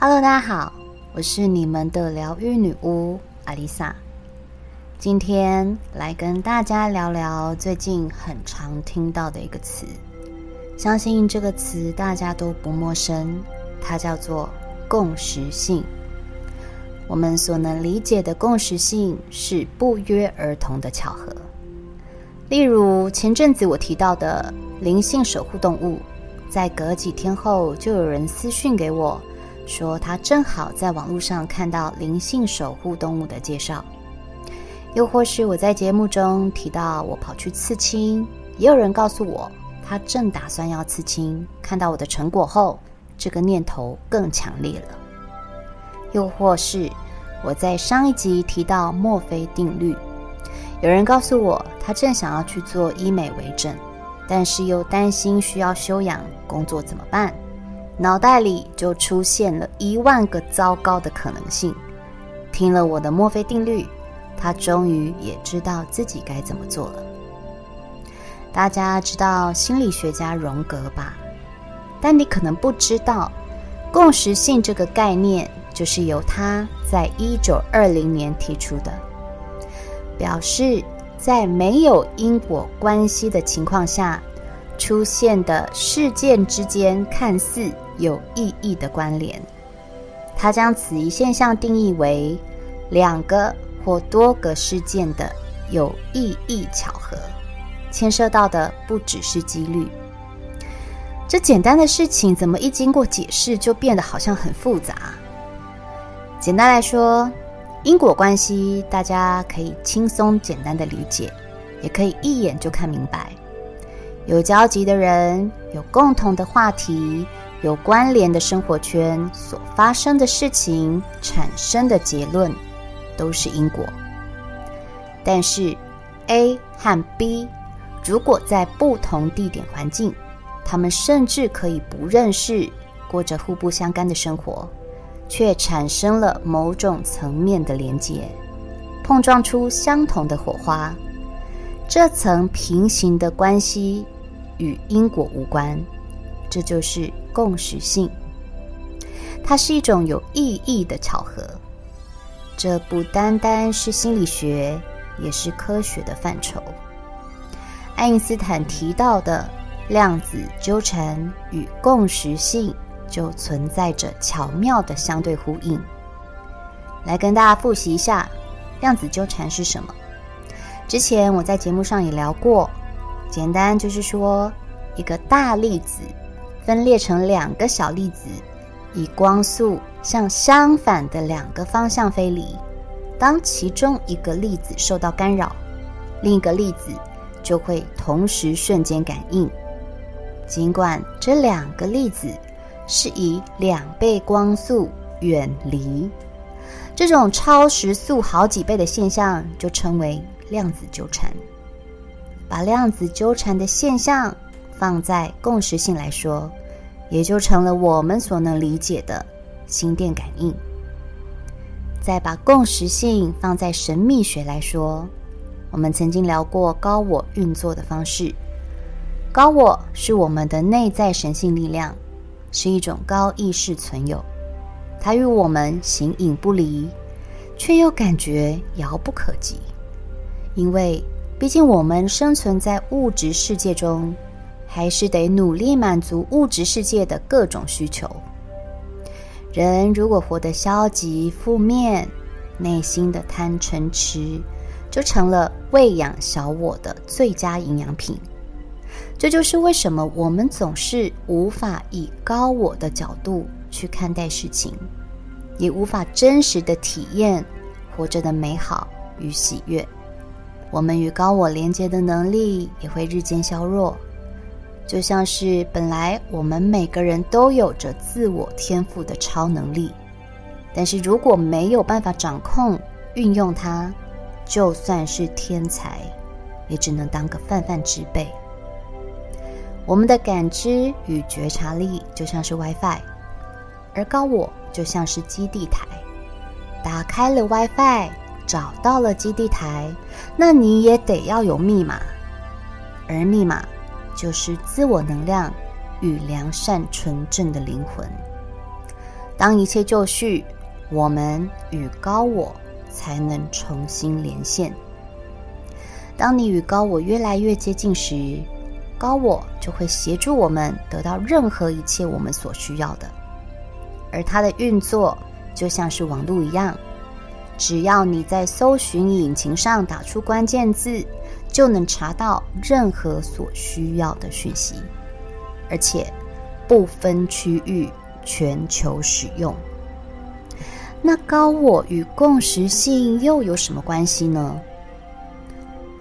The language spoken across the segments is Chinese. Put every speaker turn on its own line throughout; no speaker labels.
Hello，大家好，我是你们的疗愈女巫阿丽萨。今天来跟大家聊聊最近很常听到的一个词，相信这个词大家都不陌生，它叫做共识性。我们所能理解的共识性是不约而同的巧合。例如前阵子我提到的灵性守护动物，在隔几天后就有人私讯给我。说他正好在网络上看到灵性守护动物的介绍，又或是我在节目中提到我跑去刺青，也有人告诉我他正打算要刺青，看到我的成果后，这个念头更强烈了。又或是我在上一集提到墨菲定律，有人告诉我他正想要去做医美为证，但是又担心需要休养工作怎么办？脑袋里就出现了一万个糟糕的可能性。听了我的墨菲定律，他终于也知道自己该怎么做了。大家知道心理学家荣格吧？但你可能不知道，共识性这个概念就是由他在一九二零年提出的，表示在没有因果关系的情况下出现的事件之间看似有意义的关联，他将此一现象定义为两个或多个事件的有意义巧合，牵涉到的不只是几率。这简单的事情，怎么一经过解释就变得好像很复杂？简单来说，因果关系大家可以轻松简单的理解，也可以一眼就看明白。有交集的人，有共同的话题。有关联的生活圈所发生的事情产生的结论，都是因果。但是，A 和 B 如果在不同地点环境，他们甚至可以不认识，过着互不相干的生活，却产生了某种层面的连结，碰撞出相同的火花。这层平行的关系与因果无关。这就是共识性，它是一种有意义的巧合。这不单单是心理学，也是科学的范畴。爱因斯坦提到的量子纠缠与共识性，就存在着巧妙的相对呼应。来跟大家复习一下，量子纠缠是什么？之前我在节目上也聊过，简单就是说，一个大粒子。分裂成两个小粒子，以光速向相反的两个方向飞离。当其中一个粒子受到干扰，另一个粒子就会同时瞬间感应。尽管这两个粒子是以两倍光速远离，这种超时速好几倍的现象就称为量子纠缠。把量子纠缠的现象放在共识性来说，也就成了我们所能理解的心电感应。再把共识性放在神秘学来说，我们曾经聊过高我运作的方式。高我是我们的内在神性力量，是一种高意识存有，它与我们形影不离，却又感觉遥不可及，因为毕竟我们生存在物质世界中。还是得努力满足物质世界的各种需求。人如果活得消极负面，内心的贪嗔痴，就成了喂养小我的最佳营养品。这就是为什么我们总是无法以高我的角度去看待事情，也无法真实的体验活着的美好与喜悦。我们与高我连接的能力也会日渐削弱。就像是本来我们每个人都有着自我天赋的超能力，但是如果没有办法掌控、运用它，就算是天才，也只能当个泛泛之辈。我们的感知与觉察力就像是 WiFi，而高我就像是基地台。打开了 WiFi，找到了基地台，那你也得要有密码，而密码。就是自我能量与良善纯正的灵魂。当一切就绪，我们与高我才能重新连线。当你与高我越来越接近时，高我就会协助我们得到任何一切我们所需要的。而它的运作就像是网络一样，只要你在搜寻引擎上打出关键字，就能查到任何所需要的讯息，而且不分区域，全球使用。那高我与共识性又有什么关系呢？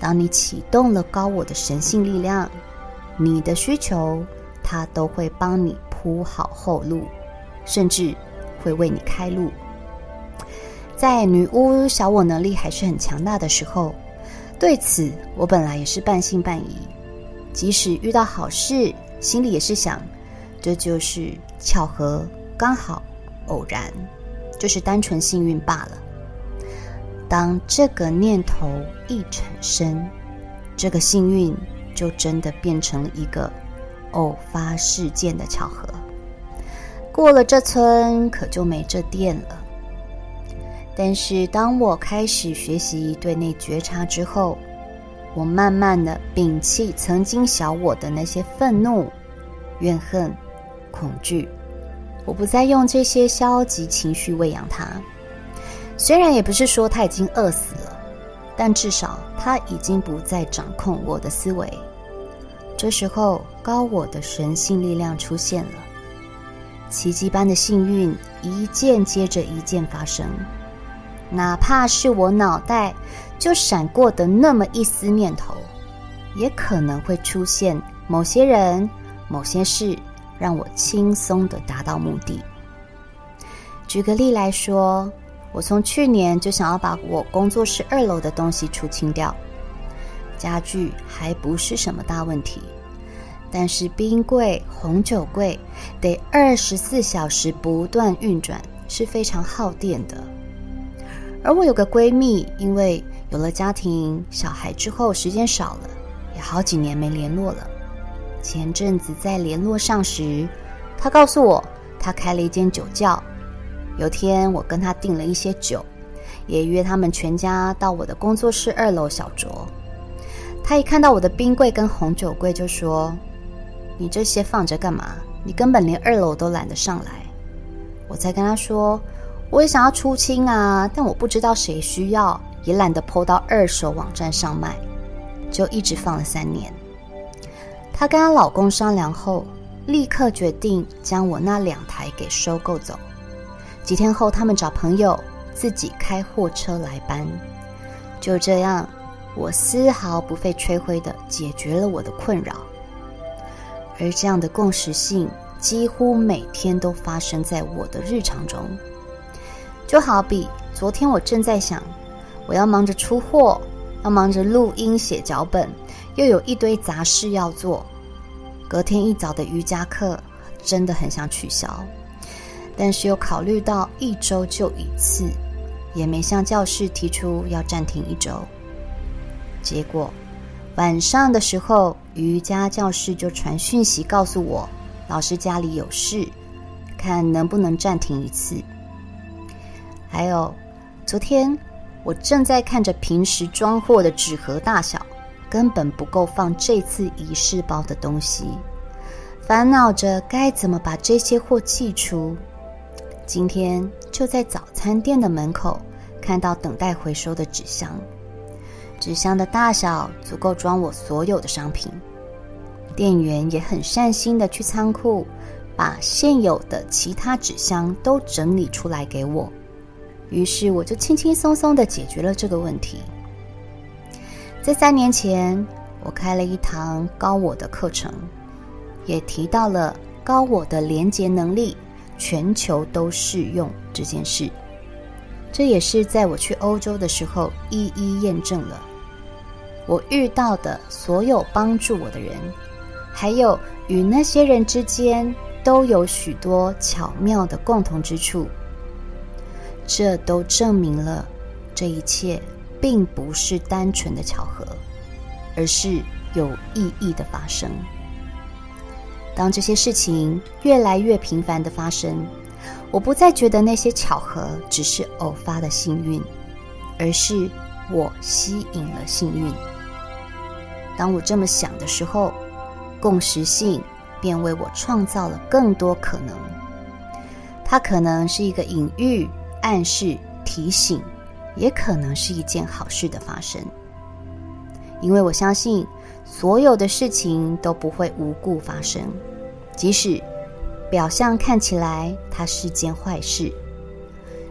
当你启动了高我的神性力量，你的需求它都会帮你铺好后路，甚至会为你开路。在女巫小我能力还是很强大的时候，对此我本来也是半信半疑。即使遇到好事，心里也是想，这就是巧合，刚好，偶然，就是单纯幸运罢了。当这个念头一产生，这个幸运就真的变成了一个偶发事件的巧合。过了这村，可就没这店了。但是当我开始学习对内觉察之后，我慢慢的摒弃曾经小我的那些愤怒、怨恨、恐惧，我不再用这些消极情绪喂养它。虽然也不是说他已经饿死了，但至少他已经不再掌控我的思维。这时候，高我的神性力量出现了，奇迹般的幸运一件接着一件发生。哪怕是我脑袋就闪过的那么一丝念头，也可能会出现某些人、某些事，让我轻松地达到目的。举个例来说。我从去年就想要把我工作室二楼的东西出清掉，家具还不是什么大问题，但是冰柜、红酒柜得二十四小时不断运转，是非常耗电的。而我有个闺蜜，因为有了家庭、小孩之后，时间少了，也好几年没联络了。前阵子在联络上时，她告诉我，她开了一间酒窖。有天，我跟她订了一些酒，也约他们全家到我的工作室二楼小酌。她一看到我的冰柜跟红酒柜，就说：“你这些放着干嘛？你根本连二楼都懒得上来。”我才跟她说：“我也想要出清啊，但我不知道谁需要，也懒得 PO 到二手网站上卖，就一直放了三年。”她跟她老公商量后，立刻决定将我那两台给收购走。几天后，他们找朋友自己开货车来搬。就这样，我丝毫不费吹灰的解决了我的困扰。而这样的共识性几乎每天都发生在我的日常中。就好比昨天，我正在想，我要忙着出货，要忙着录音写脚本，又有一堆杂事要做。隔天一早的瑜伽课真的很想取消。但是又考虑到一周就一次，也没向教室提出要暂停一周。结果晚上的时候，瑜伽教室就传讯息告诉我，老师家里有事，看能不能暂停一次。还有昨天，我正在看着平时装货的纸盒大小，根本不够放这次仪式包的东西，烦恼着该怎么把这些货寄出。今天就在早餐店的门口看到等待回收的纸箱，纸箱的大小足够装我所有的商品。店员也很善心的去仓库把现有的其他纸箱都整理出来给我，于是我就轻轻松松的解决了这个问题。在三年前，我开了一堂高我的课程，也提到了高我的连结能力。全球都适用这件事，这也是在我去欧洲的时候一一验证了。我遇到的所有帮助我的人，还有与那些人之间都有许多巧妙的共同之处，这都证明了这一切并不是单纯的巧合，而是有意义的发生。当这些事情越来越频繁的发生，我不再觉得那些巧合只是偶发的幸运，而是我吸引了幸运。当我这么想的时候，共识性便为我创造了更多可能。它可能是一个隐喻、暗示、提醒，也可能是一件好事的发生。因为我相信，所有的事情都不会无故发生，即使表象看起来它是件坏事，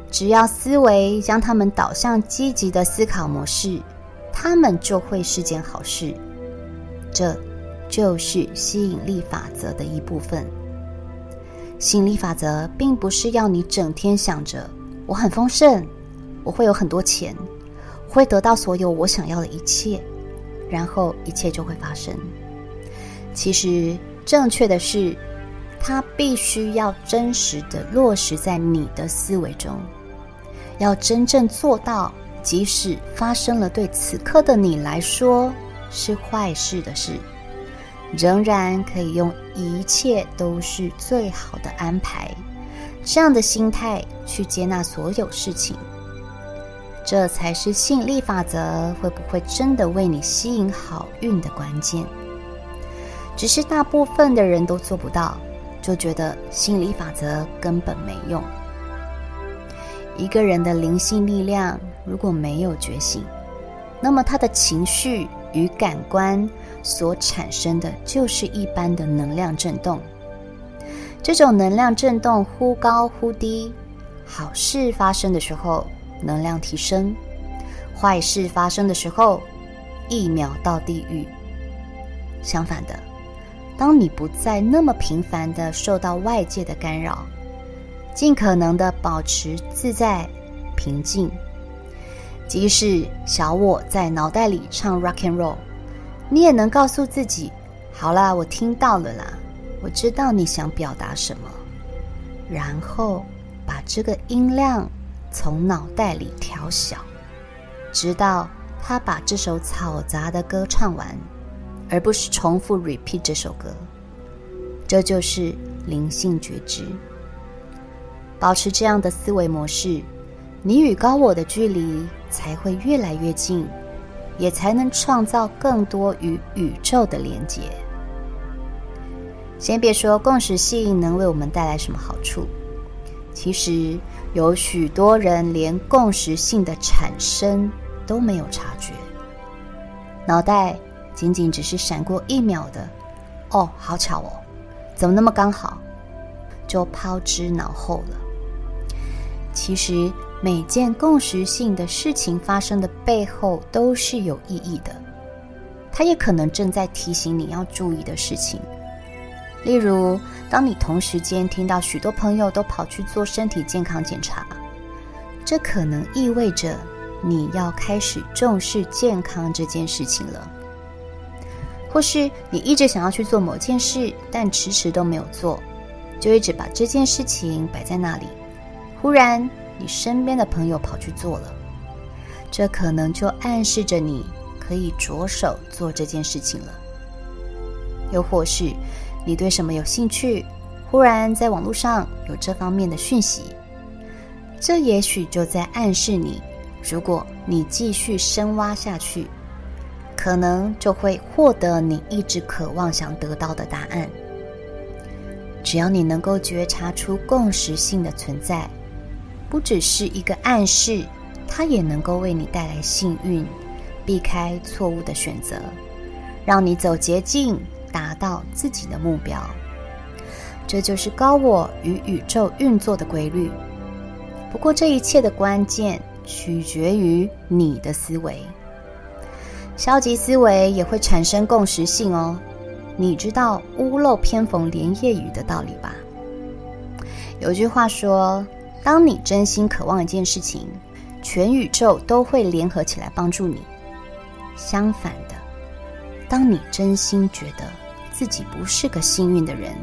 只要思维将它们导向积极的思考模式，它们就会是件好事。这就是吸引力法则的一部分。吸引力法则并不是要你整天想着我很丰盛，我会有很多钱，会得到所有我想要的一切，然后一切就会发生。其实正确的是，它必须要真实的落实在你的思维中，要真正做到，即使发生了对此刻的你来说是坏事的事。仍然可以用一切都是最好的安排，这样的心态去接纳所有事情，这才是吸引力法则会不会真的为你吸引好运的关键。只是大部分的人都做不到，就觉得吸引力法则根本没用。一个人的灵性力量如果没有觉醒，那么他的情绪与感官。所产生的就是一般的能量震动。这种能量震动忽高忽低，好事发生的时候能量提升，坏事发生的时候一秒到地狱。相反的，当你不再那么频繁地受到外界的干扰，尽可能的保持自在平静，即使小我在脑袋里唱 rock and roll。你也能告诉自己：“好啦，我听到了啦，我知道你想表达什么。”然后把这个音量从脑袋里调小，直到他把这首嘈杂的歌唱完，而不是重复 repeat 这首歌。这就是灵性觉知。保持这样的思维模式，你与高我的距离才会越来越近。也才能创造更多与宇宙的连接。先别说共识性能为我们带来什么好处，其实有许多人连共识性的产生都没有察觉，脑袋仅仅只是闪过一秒的“哦，好巧哦，怎么那么刚好”，就抛之脑后了。其实。每件共识性的事情发生的背后都是有意义的，它也可能正在提醒你要注意的事情。例如，当你同时间听到许多朋友都跑去做身体健康检查，这可能意味着你要开始重视健康这件事情了。或是你一直想要去做某件事，但迟迟都没有做，就一直把这件事情摆在那里，忽然，你身边的朋友跑去做了，这可能就暗示着你可以着手做这件事情了。又或是你对什么有兴趣，忽然在网络上有这方面的讯息，这也许就在暗示你，如果你继续深挖下去，可能就会获得你一直渴望想得到的答案。只要你能够觉察出共识性的存在。不只是一个暗示，它也能够为你带来幸运，避开错误的选择，让你走捷径，达到自己的目标。这就是高我与宇宙运作的规律。不过，这一切的关键取决于你的思维。消极思维也会产生共识性哦。你知道“屋漏偏逢连夜雨”的道理吧？有句话说。当你真心渴望一件事情，全宇宙都会联合起来帮助你。相反，当你真心觉得自己不是个幸运的人，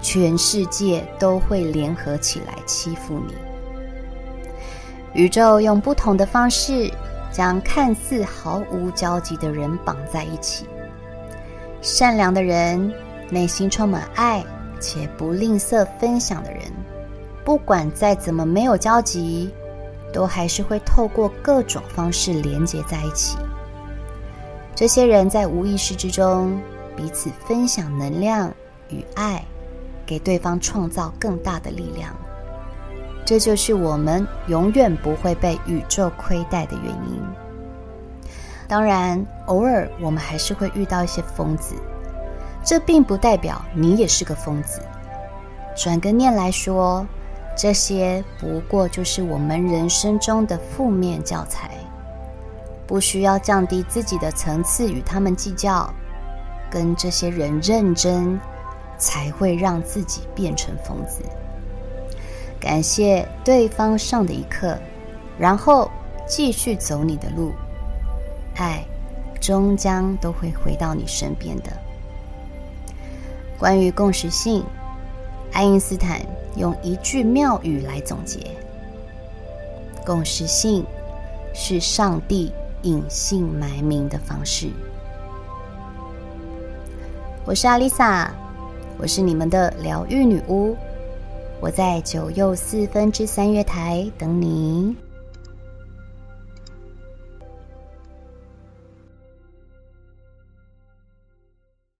全世界都会联合起来欺负你。宇宙用不同的方式将看似毫无交集的人绑在一起。善良的人，内心充满爱且不吝啬分享的人。不管再怎么没有交集，都还是会透过各种方式连接在一起。这些人在无意识之中彼此分享能量与爱，给对方创造更大的力量。这就是我们永远不会被宇宙亏待的原因。当然，偶尔我们还是会遇到一些疯子，这并不代表你也是个疯子。转个念来说，这些不过就是我们人生中的负面教材，不需要降低自己的层次与他们计较，跟这些人认真，才会让自己变成疯子。感谢对方上的一课，然后继续走你的路。爱，终将都会回到你身边的。关于共识性，爱因斯坦用一句妙语来总结：共识性是上帝隐姓埋名的方式。我是阿丽萨，我是你们的疗愈女巫，我在九又四分之三月台等你。